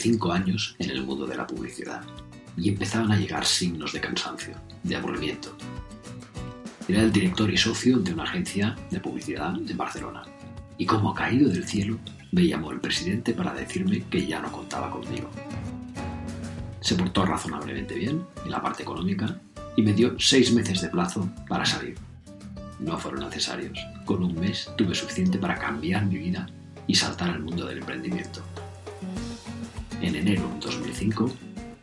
Llevaba 25 años en el mundo de la publicidad y empezaban a llegar signos de cansancio, de aburrimiento. Era el director y socio de una agencia de publicidad en Barcelona y como caído del cielo me llamó el presidente para decirme que ya no contaba conmigo. Se portó razonablemente bien en la parte económica y me dio seis meses de plazo para salir. No fueron necesarios. Con un mes tuve suficiente para cambiar mi vida y saltar al mundo del emprendimiento. En enero de 2005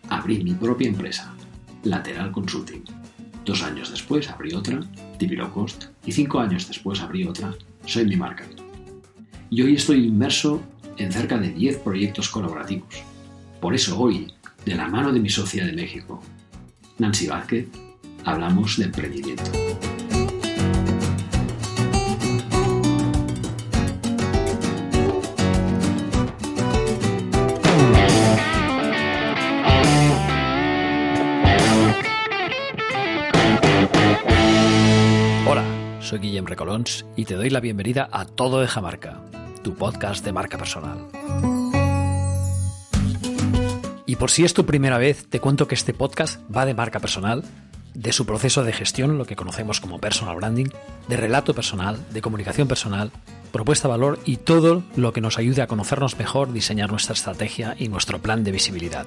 abrí mi propia empresa, Lateral Consulting. Dos años después abrí otra, TV Low Cost, y cinco años después abrí otra, Soy mi marca. Y hoy estoy inmerso en cerca de 10 proyectos colaborativos. Por eso hoy, de la mano de mi socia de México, Nancy Vázquez, hablamos de emprendimiento. Soy Guillem Recolons y te doy la bienvenida a Todo de Jamarca, tu podcast de marca personal. Y por si es tu primera vez, te cuento que este podcast va de marca personal, de su proceso de gestión, lo que conocemos como personal branding, de relato personal, de comunicación personal, propuesta valor y todo lo que nos ayude a conocernos mejor, diseñar nuestra estrategia y nuestro plan de visibilidad.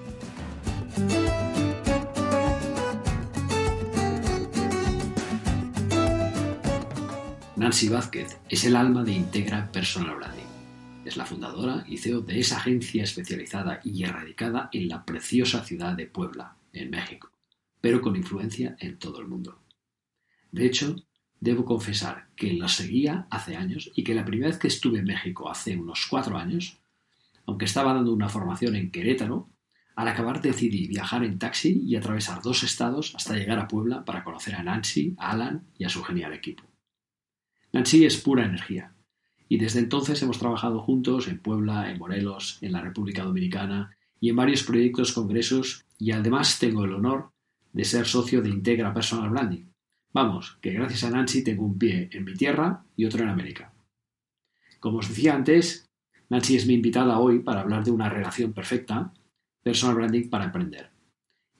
Nancy Vázquez es el alma de Integra Personal Branding. Es la fundadora y CEO de esa agencia especializada y erradicada en la preciosa ciudad de Puebla, en México, pero con influencia en todo el mundo. De hecho, debo confesar que la seguía hace años y que la primera vez que estuve en México hace unos cuatro años, aunque estaba dando una formación en Querétaro, al acabar decidí viajar en taxi y atravesar dos estados hasta llegar a Puebla para conocer a Nancy, a Alan y a su genial equipo. Nancy es pura energía, y desde entonces hemos trabajado juntos en Puebla, en Morelos, en la República Dominicana y en varios proyectos, congresos y además tengo el honor de ser socio de Integra Personal Branding. Vamos, que gracias a Nancy tengo un pie en mi tierra y otro en América. Como os decía antes, Nancy es mi invitada hoy para hablar de una relación perfecta, personal branding para emprender.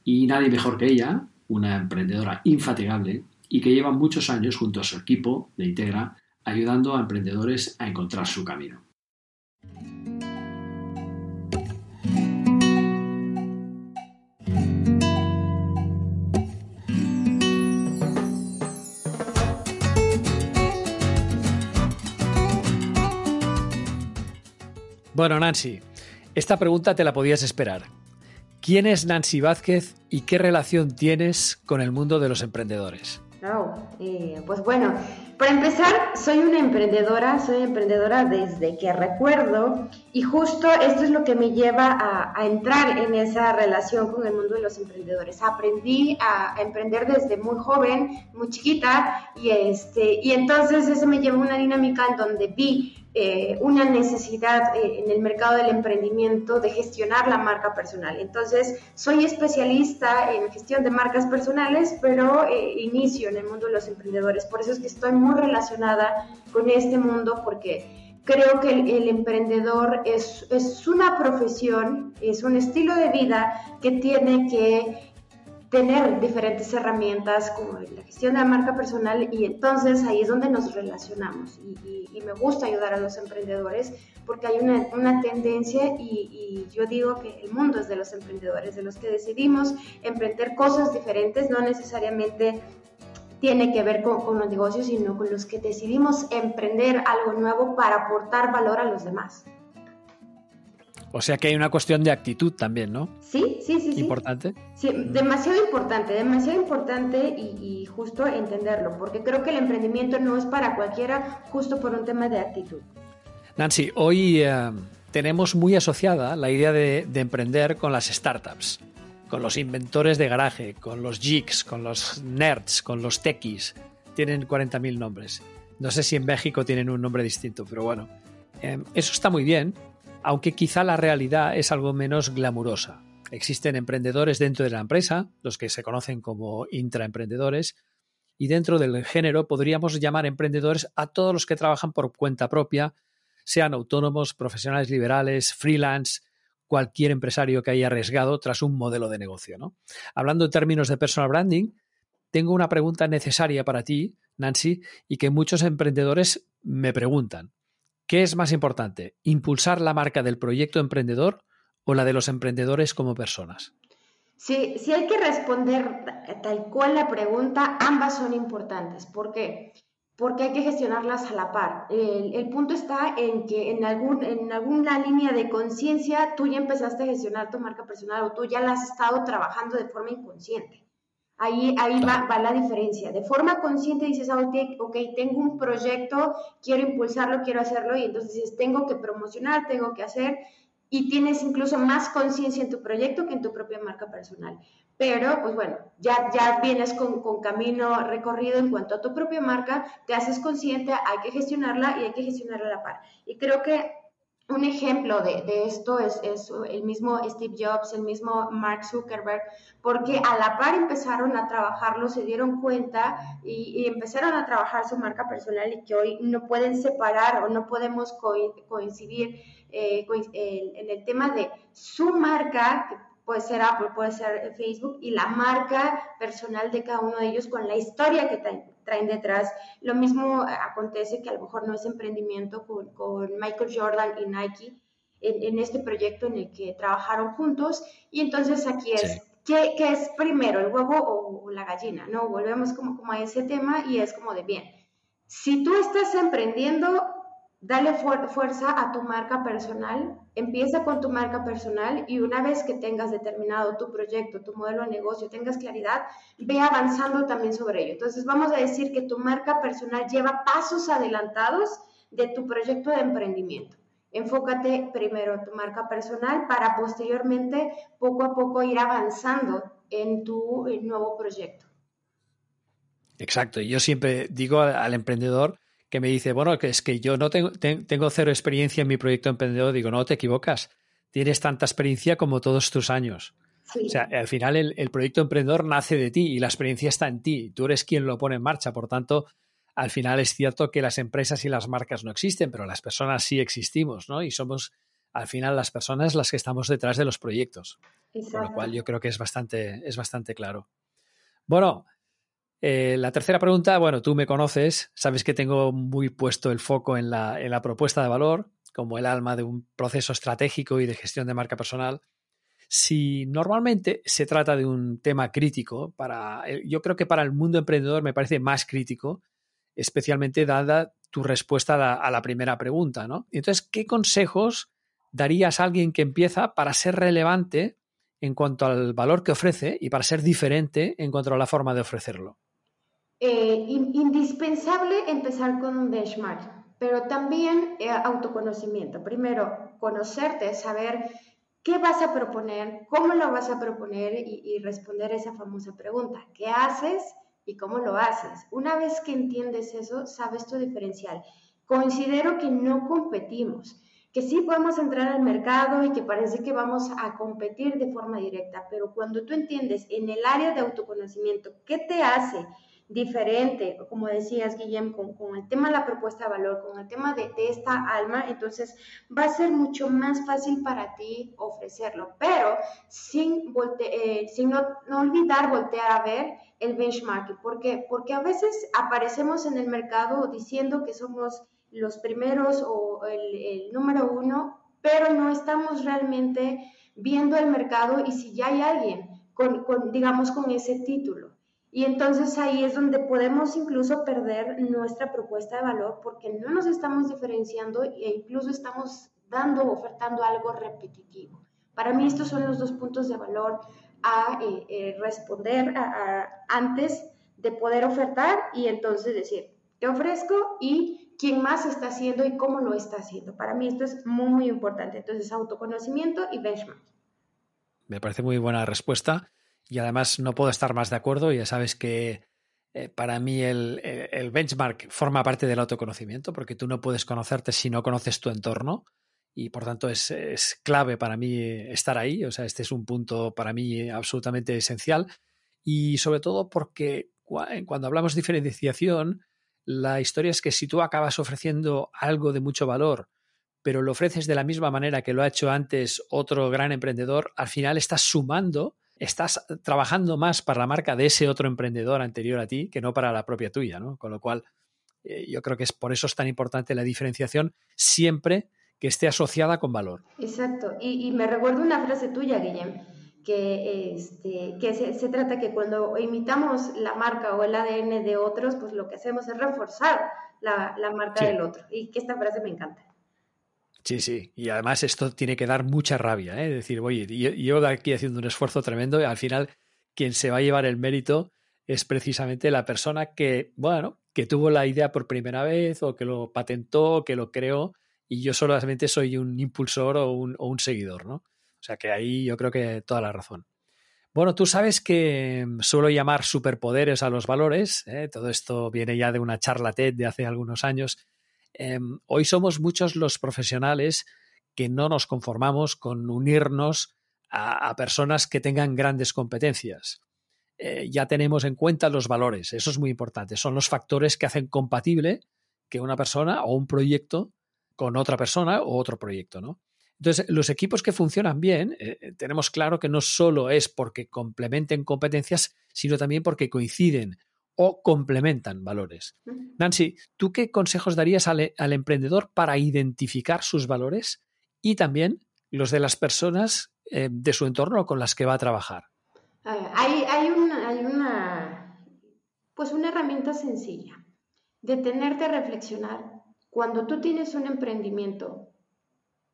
Y nadie mejor que ella, una emprendedora infatigable y que lleva muchos años junto a su equipo de Integra ayudando a emprendedores a encontrar su camino. Bueno, Nancy, esta pregunta te la podías esperar. ¿Quién es Nancy Vázquez y qué relación tienes con el mundo de los emprendedores? No, eh, pues bueno, para empezar, soy una emprendedora, soy emprendedora desde que recuerdo y justo esto es lo que me lleva a, entrar en esa relación con el mundo de los emprendedores. Aprendí a, a, emprender desde muy joven, muy chiquita y, este, y entonces eso me llevó a una dinámica en donde vi eh, una necesidad eh, en el mercado del emprendimiento de gestionar la marca personal. Entonces, soy especialista en gestión de marcas personales, pero eh, inicio en el mundo de los emprendedores. Por eso es que estoy muy relacionada con este mundo porque creo que el, emprendedor es, es una profesión, es un estilo de vida que tiene que tener diferentes herramientas como la gestión de la marca personal y entonces ahí es donde nos relacionamos y, me gusta ayudar a los emprendedores porque hay una, una tendencia y, yo digo que el mundo es de los emprendedores, de los que decidimos emprender cosas diferentes, no necesariamente tiene que ver con, con los negocios, sino con los que decidimos emprender algo nuevo para aportar valor a los demás. O sea que hay una cuestión de actitud también, ¿no? Sí, sí, sí. ¿Importante? Sí, demasiado importante, demasiado importante y, justo entenderlo, porque creo que el emprendimiento no es para cualquiera justo por un tema de actitud. Nancy, hoy eh, tenemos muy asociada la idea de, emprender con las startups, con los inventores de garaje, con los geeks, con los nerds, con los techies. Tienen 40.000 nombres. No sé si en México tienen un nombre distinto, pero bueno. Eh, eso está muy bien, aunque quizá la realidad es algo menos glamurosa. Existen emprendedores dentro de la empresa, los que se conocen como intraemprendedores, y dentro del género podríamos llamar emprendedores a todos los que trabajan por cuenta propia, sean autónomos, profesionales liberales, freelance, cualquier empresario que haya arriesgado tras un modelo de negocio. ¿no? Hablando en términos de personal branding, tengo una pregunta necesaria para ti, Nancy, y que muchos emprendedores me preguntan. ¿Qué es más importante, impulsar la marca del proyecto emprendedor o la de los emprendedores como personas? Sí, si hay que responder tal cual la pregunta, ambas son importantes. ¿Por qué? Porque hay que gestionarlas a la par. El, punto está en que en, algún, en alguna línea de conciencia tú ya empezaste a gestionar tu marca personal o tú ya la has estado trabajando de forma inconsciente. Ahí, ahí va, la diferencia. De forma consciente dices, ah, ok, tengo un proyecto, quiero impulsarlo, quiero hacerlo, y entonces dices, tengo que promocionar, tengo que hacer, y tienes incluso más conciencia en tu proyecto que en tu propia marca personal. Pero, pues bueno, ya, ya vienes con, con, camino recorrido en cuanto a tu propia marca, te haces consciente, hay que gestionarla y hay que gestionarla a la par. Y creo que un ejemplo de, esto es, el mismo Steve Jobs, el mismo Mark Zuckerberg, porque a la par empezaron a trabajarlo, se dieron cuenta y, empezaron a trabajar su marca personal y que hoy no pueden separar o no podemos coincidir eh, en el tema de su marca, puede ser Apple, puede ser Facebook, y la marca personal de cada uno de ellos con la historia que traen, detrás. Lo mismo acontece que a lo mejor no es emprendimiento con, Michael Jordan y Nike en, este proyecto en el que trabajaron juntos. Y entonces aquí es, ¿qué, es primero, el huevo o, la gallina? No, volvemos como, como a ese tema y es como de bien. Si tú estás emprendiendo, dale fuerza a tu marca personal, empieza con tu marca personal y una vez que tengas determinado tu proyecto, tu modelo de negocio, tengas claridad, ve avanzando también sobre ello. Entonces vamos a decir que tu marca personal lleva pasos adelantados de tu proyecto de emprendimiento. Enfócate primero tu marca personal para posteriormente poco a poco ir avanzando en tu nuevo proyecto. Exacto. Yo siempre digo al emprendedor, que me dice, bueno, que es que yo no tengo, tengo cero experiencia en mi proyecto emprendedor, digo, no te equivocas, tienes tanta experiencia como todos tus años. O sea, al final el, proyecto emprendedor nace de ti y la experiencia está en ti, tú eres quien lo pone en marcha, por tanto, al final es cierto que las empresas y las marcas no existen, pero las personas sí existimos, ¿no? Y somos al final las personas las que estamos detrás de los proyectos. Con lo cual yo creo que es bastante, es bastante claro. Bueno, eh, la tercera pregunta, bueno, tú me conoces, sabes que tengo muy puesto el foco en la, en la propuesta de valor como el alma de un proceso estratégico y de gestión de marca personal. Si normalmente se trata de un tema crítico, para, eh, yo creo que para el mundo emprendedor me parece más crítico, especialmente dada tu respuesta a la, a la primera pregunta, ¿no? Entonces, ¿qué consejos darías a alguien que empieza para ser relevante en cuanto al valor que ofrece y para ser diferente en cuanto a la forma de ofrecerlo? Eh, indispensable empezar con un benchmark, pero también eh, autoconocimiento. Primero, conocerte, saber qué vas a proponer, cómo lo vas a proponer y, y responder esa famosa pregunta. ¿Qué haces y cómo lo haces? Una vez que entiendes eso, sabes tu diferencial. Considero que no competimos que sí podemos entrar al mercado y que parece que vamos a competir de forma directa, pero cuando tú entiendes en el área de autoconocimiento qué te hace diferente, como decías, Guillem, con, el tema de la propuesta de valor, con el tema de, esta alma, entonces va a ser mucho más fácil para ti ofrecerlo, pero sin, eh, sin no, olvidar voltear a ver el benchmarking. ¿Por qué? Porque a veces aparecemos en el mercado diciendo que somos los primeros o el, número uno, pero no estamos realmente viendo el mercado y si ya hay alguien digamos, con ese título. Y entonces ahí es donde podemos incluso perder nuestra propuesta de valor porque no nos estamos diferenciando e incluso estamos dando, ofertando algo repetitivo. Para mí estos son los dos puntos de valor a eh, eh, responder antes de poder ofertar y entonces decir, ¿qué ofrezco? Y quién más está haciendo y cómo lo está haciendo. Para mí esto es muy, muy importante. Entonces, autoconocimiento y benchmark. Me parece muy buena respuesta. Y además no puedo estar más de acuerdo. Ya sabes que eh, para mí el, benchmark forma parte del autoconocimiento, porque tú no puedes conocerte si no conoces tu entorno. Y por tanto es, clave para mí estar ahí. O sea, este es un punto para mí absolutamente esencial. Y sobre todo porque cuando hablamos de diferenciación, la historia es que si tú acabas ofreciendo algo de mucho valor, pero lo ofreces de la misma manera que lo ha hecho antes otro gran emprendedor, al final estás sumando, estás trabajando más para la marca de ese otro emprendedor anterior a ti que no para la propia tuya, ¿no? Con lo cual, eh, yo creo que es por eso es tan importante la diferenciación siempre que esté asociada con valor. Exacto. Y, me recuerdo una frase tuya, Guillem, que, este, que se, trata que cuando imitamos la marca o el ADN de otros, pues lo que hacemos es reforzar la, marca del otro. Y que esta frase me encanta. Sí, sí, y además esto tiene que dar mucha rabia, ¿eh? decir, oye, yo, yo aquí haciendo un esfuerzo tremendo y al final quien se va a llevar el mérito es precisamente la persona que, bueno, que tuvo la idea por primera vez o que lo patentó, que lo creó y yo solamente soy un impulsor o un, o un seguidor, ¿no? O sea que ahí yo creo que toda la razón. Bueno, tú sabes que suelo llamar superpoderes a los valores. ¿eh? Todo esto viene ya de una charla TED de hace algunos años Em, hoy somos muchos los profesionales que no nos conformamos con unirnos a, personas que tengan grandes competencias. Eh, ya tenemos en cuenta los valores, eso es muy importante. Son los factores que hacen compatible que una persona o un proyecto con otra persona o otro proyecto, ¿no? Entonces, los equipos que funcionan bien, eh, eh, tenemos claro que no solo es porque complementen competencias, sino también porque coinciden o complementan valores. Nancy, ¿tú qué consejos darías al, emprendedor para identificar sus valores y también los de las personas eh, de su entorno con las que va a trabajar? hay, una, pues una herramienta sencilla, detenerte a reflexionar. Cuando tú tienes un emprendimiento,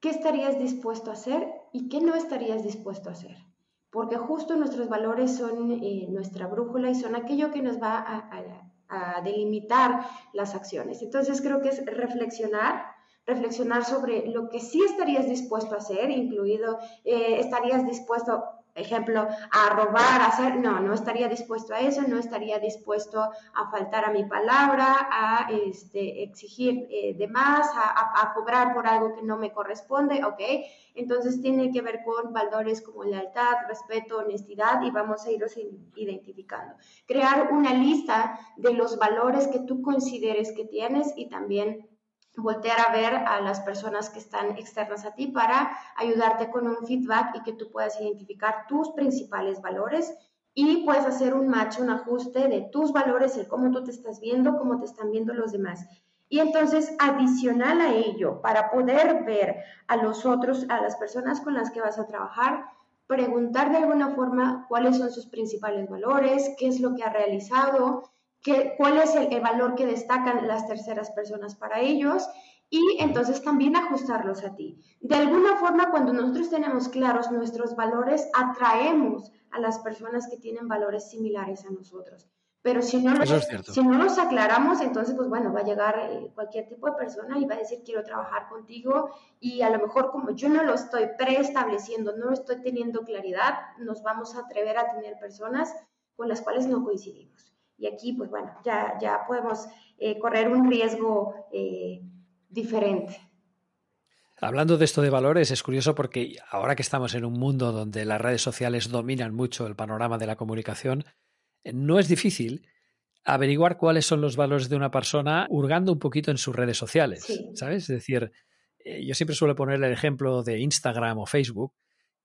¿qué estarías dispuesto a hacer y qué no estarías dispuesto a hacer? Porque justo nuestros valores son eh, nuestra brújula y son aquello que nos va a, delimitar las acciones. Entonces creo que es reflexionar, reflexionar sobre lo que sí estarías dispuesto a hacer, incluido eh, estarías dispuesto ejemplo, a robar, a hacer, no, no estaría dispuesto a eso, no estaría dispuesto a faltar a mi palabra, a este, exigir eh, de más, a, cobrar por algo que no me corresponde, ¿ok? Entonces tiene que ver con valores como lealtad, respeto, honestidad y vamos a irlos identificando. Crear una lista de los valores que tú consideres que tienes y también voltear a ver a las personas que están externas a ti para ayudarte con un feedback y que tú puedas identificar tus principales valores y puedes hacer un match, un ajuste de tus valores, el cómo tú te estás viendo, cómo te están viendo los demás. Y entonces, adicional a ello, para poder ver a los otros, a las personas con las que vas a trabajar, preguntar de alguna forma cuáles son sus principales valores, qué es lo que ha realizado, cuál es el, valor que destacan las terceras personas para ellos y entonces también ajustarlos a ti. De alguna forma, cuando nosotros tenemos claros nuestros valores, atraemos a las personas que tienen valores similares a nosotros. Pero si no, los, si no los aclaramos, entonces, pues bueno, va a llegar eh, cualquier tipo de persona y va a decir, quiero trabajar contigo. Y a lo mejor como yo no lo estoy preestableciendo, no estoy teniendo claridad, nos vamos a atrever a tener personas con las cuales no coincidimos. Y aquí, pues bueno, ya, ya podemos eh, correr un riesgo eh, diferente. Hablando de esto de valores, es curioso porque ahora que estamos en un mundo donde las redes sociales dominan mucho el panorama de la comunicación, eh, no es difícil averiguar cuáles son los valores de una persona hurgando un poquito en sus redes sociales, ¿sabes? Es decir, yo siempre suelo poner el ejemplo de Instagram o Facebook,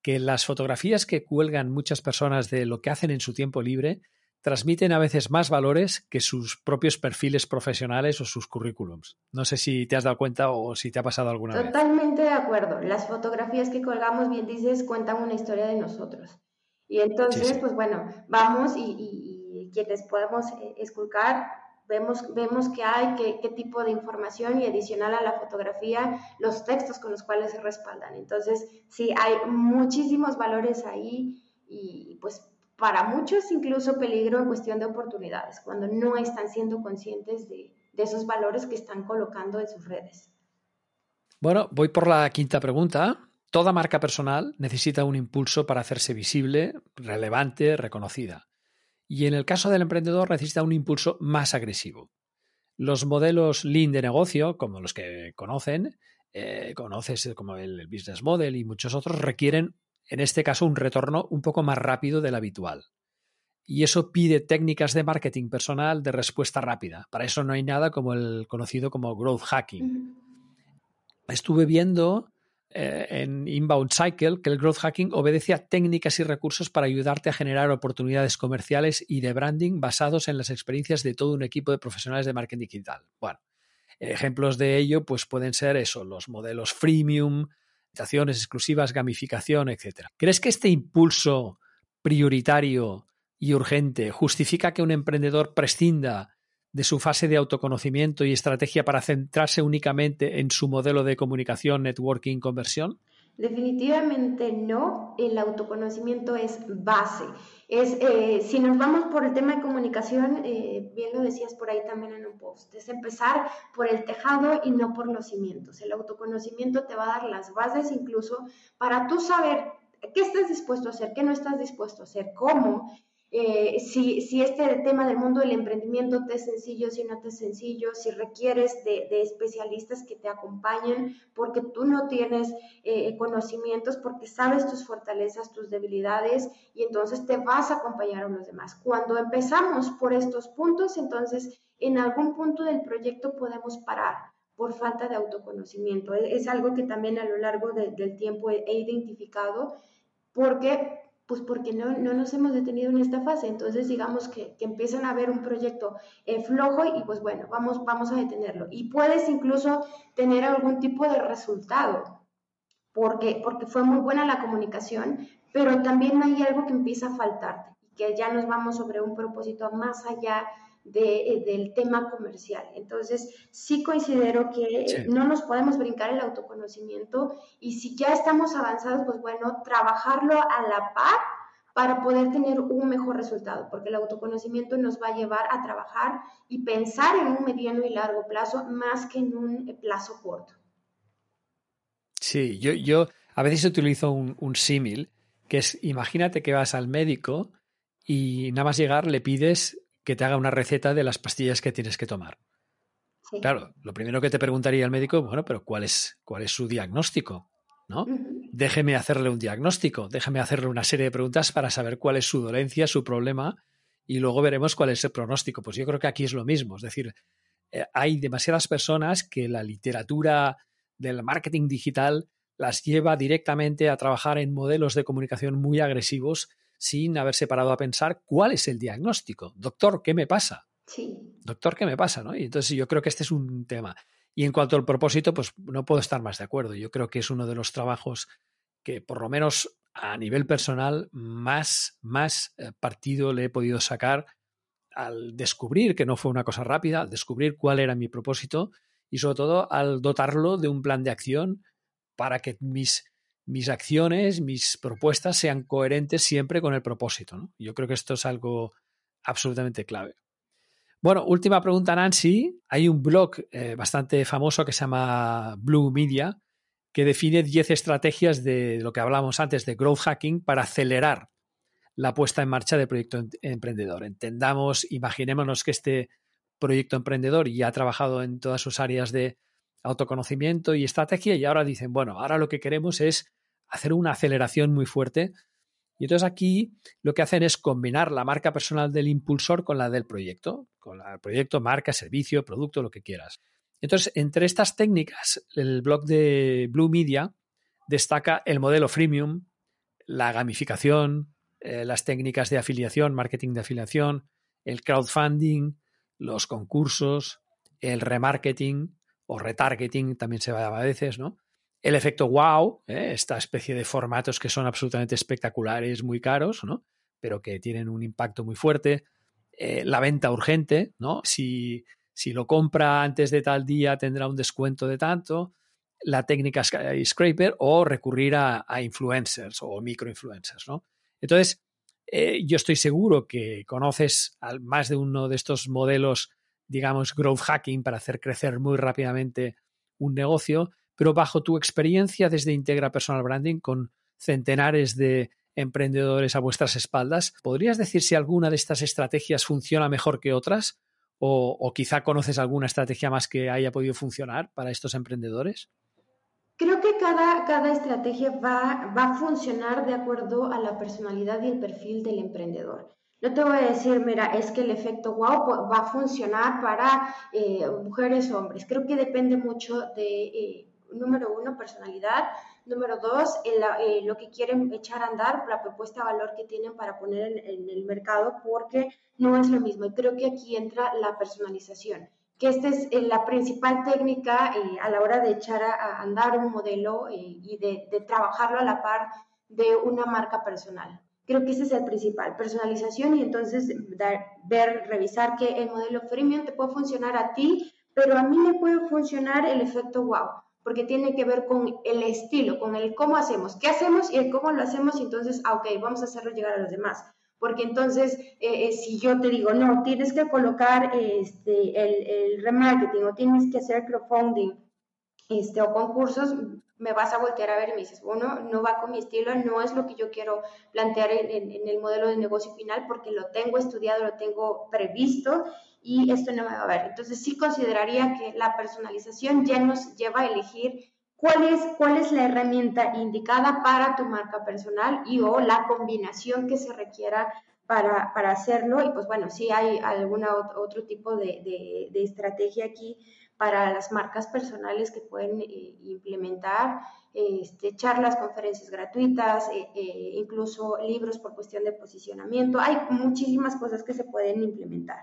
que las fotografías que cuelgan muchas personas de lo que hacen en su tiempo libre transmiten a veces más valores que sus propios perfiles profesionales o sus currículums. No sé si te has dado cuenta o si te ha pasado alguna vez. Totalmente de acuerdo. Las fotografías que colgamos, bien dices, cuentan una historia de nosotros. Y entonces, pues bueno, vamos y, quienes podemos eh, esculcar, vemos, vemos qué hay, qué, qué tipo de información y adicional a la fotografía, los textos con los cuales se respaldan. Entonces, sí, hay muchísimos valores ahí y pues para muchos incluso peligro en cuestión de oportunidades, cuando no están siendo conscientes de, esos valores que están colocando en sus redes. Bueno, voy por la quinta pregunta. Toda marca personal necesita un impulso para hacerse visible, relevante, reconocida. Y en el caso del emprendedor necesita un impulso más agresivo. Los modelos lean de negocio, como los que conocen, eh, conoces como el business model y muchos otros, requieren en este caso un retorno un poco más rápido del habitual. Y eso pide técnicas de marketing personal de respuesta rápida. Para eso no hay nada como el conocido como growth hacking. estuve viendo eh, en Inbound Cycle que el growth hacking obedece a técnicas y recursos para ayudarte a generar oportunidades comerciales y de branding basados en las experiencias de todo un equipo de profesionales de marketing digital. Bueno, ejemplos de ello pues pueden ser eso, los modelos freemium, exclusivas, gamificación, etc. ¿Crees que este impulso prioritario y urgente justifica que un emprendedor prescinda de su fase de autoconocimiento y estrategia para centrarse únicamente en su modelo de comunicación, networking, conversión? Definitivamente no, el autoconocimiento es base. Es, eh, si nos vamos por el tema de comunicación, eh, bien lo decías por ahí también en un post, es empezar por el tejado y no por los cimientos. El autoconocimiento te va a dar las bases incluso para tú saber qué estás dispuesto a hacer, qué no estás dispuesto a hacer, cómo eh, si, este tema del mundo del emprendimiento te es sencillo, si no te es sencillo, si requieres de, especialistas que te acompañen porque tú no tienes eh, conocimientos, porque sabes tus fortalezas, tus debilidades y entonces te vas a acompañar a los demás. Cuando empezamos por estos puntos, entonces en algún punto del proyecto podemos parar por falta de autoconocimiento. Es, algo que también a lo largo del tiempo he identificado porque pues porque no, no, nos hemos detenido en esta fase. Entonces, digamos que, que empiezan a ver un proyecto eh, flojo y pues bueno, vamos, vamos a detenerlo. Y puedes incluso tener algún tipo de resultado, porque, porque fue muy buena la comunicación, pero también hay algo que empieza a faltarte, que ya nos vamos sobre un propósito más allá eh, del tema comercial. Entonces, sí considero que no nos podemos brincar el autoconocimiento y si ya estamos avanzados, pues bueno, trabajarlo a la par para poder tener un mejor resultado, porque el autoconocimiento nos va a llevar a trabajar y pensar en un mediano y largo plazo más que en un plazo corto. Sí, yo, yo a veces utilizo un, un símil, que es, imagínate que vas al médico y nada más llegar le pides que te haga una receta de las pastillas que tienes que tomar. Claro, lo primero que te preguntaría el médico, bueno, pero ¿cuál es, cuál es su diagnóstico? ¿No? Déjeme hacerle un diagnóstico, déjeme hacerle una serie de preguntas para saber cuál es su dolencia, su problema, y luego veremos cuál es el pronóstico. Pues yo creo que aquí es lo mismo, es decir, eh, hay demasiadas personas que la literatura del marketing digital las lleva directamente a trabajar en modelos de comunicación muy agresivos sin haberse parado a pensar cuál es el diagnóstico. Doctor, ¿qué me pasa? Sí. Doctor, ¿qué me pasa? ¿no? Y entonces yo creo que este es un tema. Y en cuanto al propósito, pues no puedo estar más de acuerdo. Yo creo que es uno de los trabajos que, por lo menos a nivel personal, más, más eh, partido le he podido sacar al descubrir que no fue una cosa rápida, al descubrir cuál era mi propósito y sobre todo al dotarlo de un plan de acción para que mis mis acciones, mis propuestas sean coherentes siempre con el propósito. Yo creo que esto es algo absolutamente clave. Bueno, última pregunta, Nancy. Hay un blog eh, bastante famoso que se llama Blue Media que define 10 estrategias de lo que hablábamos antes de growth hacking para acelerar la puesta en marcha del proyecto emprendedor. Entendamos, imaginémonos que este proyecto emprendedor ya ha trabajado en todas sus áreas de autoconocimiento y estrategia y ahora dicen, bueno, ahora lo que queremos es hacer una aceleración muy fuerte. Y entonces aquí lo que hacen es combinar la marca personal del impulsor con la del proyecto, con el proyecto, marca, servicio, producto, lo que quieras. Entonces, entre estas técnicas, el blog de Blue Media destaca el modelo freemium, la gamificación, eh, las técnicas de afiliación, marketing de afiliación, el crowdfunding, los concursos, el remarketing, o retargeting también se va a veces, ¿no? El efecto wow, ¿eh? esta especie de formatos que son absolutamente espectaculares, muy caros, ¿no? Pero que tienen un impacto muy fuerte. Eh, la venta urgente, ¿no? Si, si lo compra antes de tal día tendrá un descuento de tanto. La técnica Scraper o recurrir a, influencers o microinfluencers, ¿no? Entonces, eh, yo estoy seguro que conoces más de uno de estos modelos digamos, growth hacking para hacer crecer muy rápidamente un negocio, pero bajo tu experiencia desde Integra Personal Branding con centenares de emprendedores a vuestras espaldas, ¿podrías decir si alguna de estas estrategias funciona mejor que otras? ¿O, quizá conoces alguna estrategia más que haya podido funcionar para estos emprendedores? Creo que cada, cada estrategia va, va a funcionar de acuerdo a la personalidad y el perfil del emprendedor. No te voy a decir, mira, es que el efecto wow va a funcionar para eh, mujeres o hombres. Creo que depende mucho de, eh, número uno, personalidad. Número dos, eh, lo que quieren echar a andar, la propuesta de valor que tienen para poner en, el mercado, porque no es lo mismo. Y creo que aquí entra la personalización, que esta es eh, la principal técnica eh, a la hora de echar a, andar un modelo y de, de trabajarlo a la par de una marca personal. Creo que ese es el principal, personalización y entonces dar, ver, revisar que el modelo freemium te puede funcionar a ti, pero a mí me puede funcionar el efecto wow, porque tiene que ver con el estilo, con el cómo hacemos, qué hacemos y el cómo lo hacemos, y entonces, ah, ok, vamos a hacerlo llegar a los demás. Porque entonces, eh, eh, si yo te digo, no, tienes que colocar este, el, el remarketing o tienes que hacer crowdfunding este, o concursos, me vas a voltear a ver y me dices, bueno, no va con mi estilo, no es lo que yo quiero plantear en, el modelo de negocio final porque lo tengo estudiado, lo tengo previsto y esto no me va a ver. Entonces sí consideraría que la personalización ya nos lleva a elegir cuál es, cuál es la herramienta indicada para tu marca personal y o la combinación que se requiera para, para hacerlo. Y pues bueno, si hay algún otro tipo de, de estrategia aquí para las marcas personales que pueden eh, implementar este, charlas, conferencias gratuitas, eh, eh, incluso libros por cuestión de posicionamiento. Hay muchísimas cosas que se pueden implementar.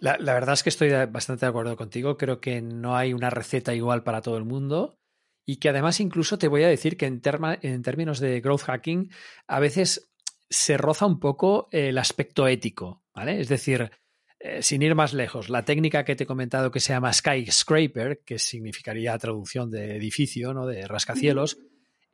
La, verdad es que estoy bastante de acuerdo contigo. Creo que no hay una receta igual para todo el mundo y que además incluso te voy a decir que en, en términos de growth hacking a veces se roza un poco el aspecto ético, ¿vale? Es decir, eh, sin ir más lejos, la técnica que te he comentado que se llama skyscraper, que significaría traducción de edificio, ¿no? de rascacielos,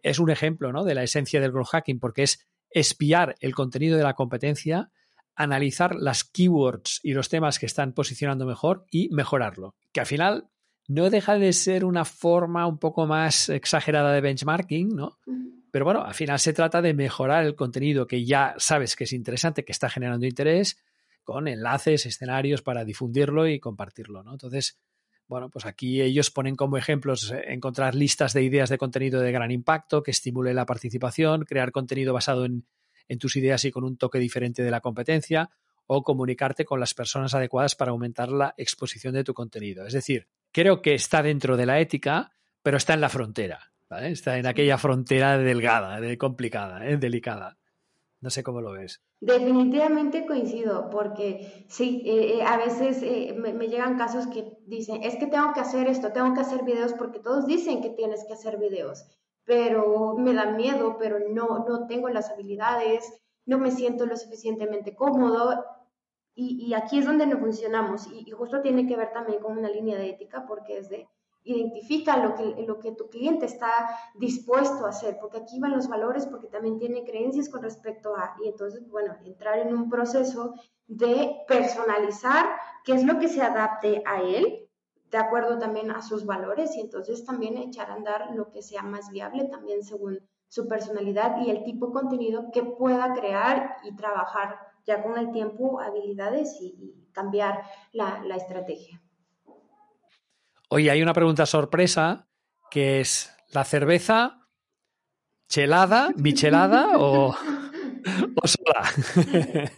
es un ejemplo ¿no? de la esencia del growth hacking, porque es espiar el contenido de la competencia, analizar las keywords y los temas que están posicionando mejor y mejorarlo. Que al final no deja de ser una forma un poco más exagerada de benchmarking, ¿no? Pero bueno, al final se trata de mejorar el contenido que ya sabes que es interesante, que está generando interés, con enlaces, escenarios para difundirlo y compartirlo. ¿no? Entonces, bueno, pues aquí ellos ponen como ejemplos eh, encontrar listas de ideas de contenido de gran impacto que estimule la participación, crear contenido basado en, en tus ideas y con un toque diferente de la competencia, o comunicarte con las personas adecuadas para aumentar la exposición de tu contenido. Es decir, creo que está dentro de la ética, pero está en la frontera. ¿vale? Está en aquella frontera delgada, complicada, ¿eh? delicada. No sé cómo lo ves. Definitivamente coincido, porque sí, eh, eh, a veces eh, me, llegan casos que dicen, es que tengo que hacer esto, tengo que hacer videos, porque todos dicen que tienes que hacer videos, pero me da miedo, pero no, no tengo las habilidades, no me siento lo suficientemente cómodo. Y, aquí es donde no funcionamos. y justo tiene que ver también con una línea de ética, porque es de, identifica lo que, lo que tu cliente está dispuesto a hacer, porque aquí van los valores, porque también tiene creencias con respecto a, y entonces, bueno, entrar en un proceso de personalizar qué es lo que se adapte a él, de acuerdo también a sus valores, y entonces también echar a andar lo que sea más viable también según su personalidad y el tipo de contenido que pueda crear y trabajar ya con el tiempo habilidades y, cambiar la, la estrategia. Oye, hay una pregunta sorpresa que es ¿la cerveza chelada, michelada o, o sola?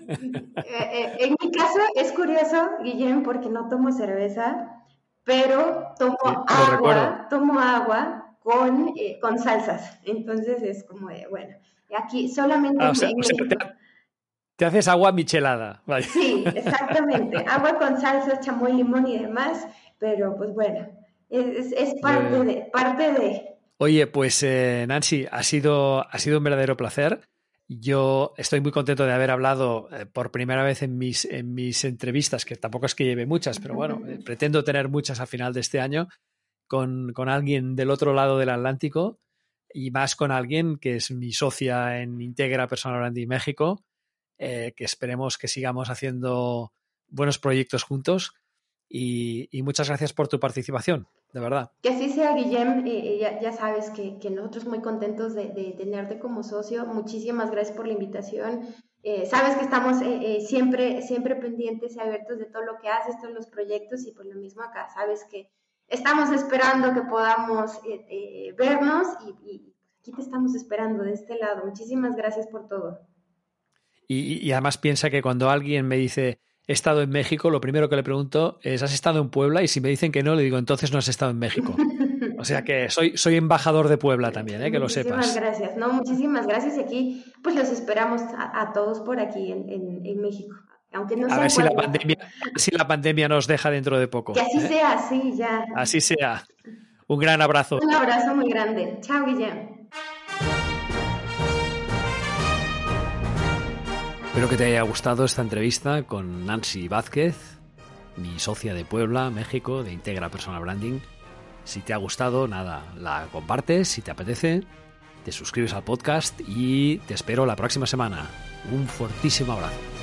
Eh, eh, en mi caso es curioso, Guillem, porque no tomo cerveza, pero tomo agua, tomo agua con, eh, con salsas. Entonces es como de, bueno, aquí solamente... Ah, te, haces agua michelada. Sí, exactamente. agua con salsa, chamoy, limón y demás pero pues bueno, es, parte, de, parte de... Oye, pues eh, Nancy, ha sido, ha sido un verdadero placer. Yo estoy muy contento de haber hablado eh, por primera vez en mis, en mis entrevistas, que tampoco es que lleve muchas, pero bueno, eh, pretendo tener muchas a final de este año, con, con, alguien del otro lado del Atlántico y más con alguien que es mi socia en Integra Personal Branding México, que esperemos que sigamos haciendo buenos proyectos juntos y, muchas gracias por tu participación, de verdad. Que así sea, Guillem. Eh, eh, ya, sabes que, nosotros muy contentos de, tenerte como socio. Muchísimas gracias por la invitación. Eh, sabes que estamos siempre, siempre pendientes y abiertos de todo lo que haces, todos los proyectos y por lo mismo acá. Sabes que estamos esperando que podamos vernos y, aquí te estamos esperando de este lado. Muchísimas gracias por todo. y además piensa que cuando alguien me dice he estado en México, lo primero que le pregunto es, ¿has estado en Puebla? Y si me dicen que no, le digo, entonces no has estado en México. O sea que soy, soy embajador de Puebla también, ¿eh? que lo sepas. Muchísimas gracias, no, muchísimas gracias. Y aquí, pues los esperamos a, todos por aquí en, en, México. Aunque no a ver si la, pandemia, si la pandemia nos deja dentro de poco. Que así ¿eh? sea, sí, ya. Así sea. Un gran abrazo. Un abrazo muy grande. Chao, Guillem. Espero que te haya gustado esta entrevista con Nancy Vázquez, mi socia de Puebla, México, de Integra Personal Branding. Si te ha gustado, nada, la compartes, si te apetece, te suscribes al podcast y te espero la próxima semana. Un fortísimo abrazo.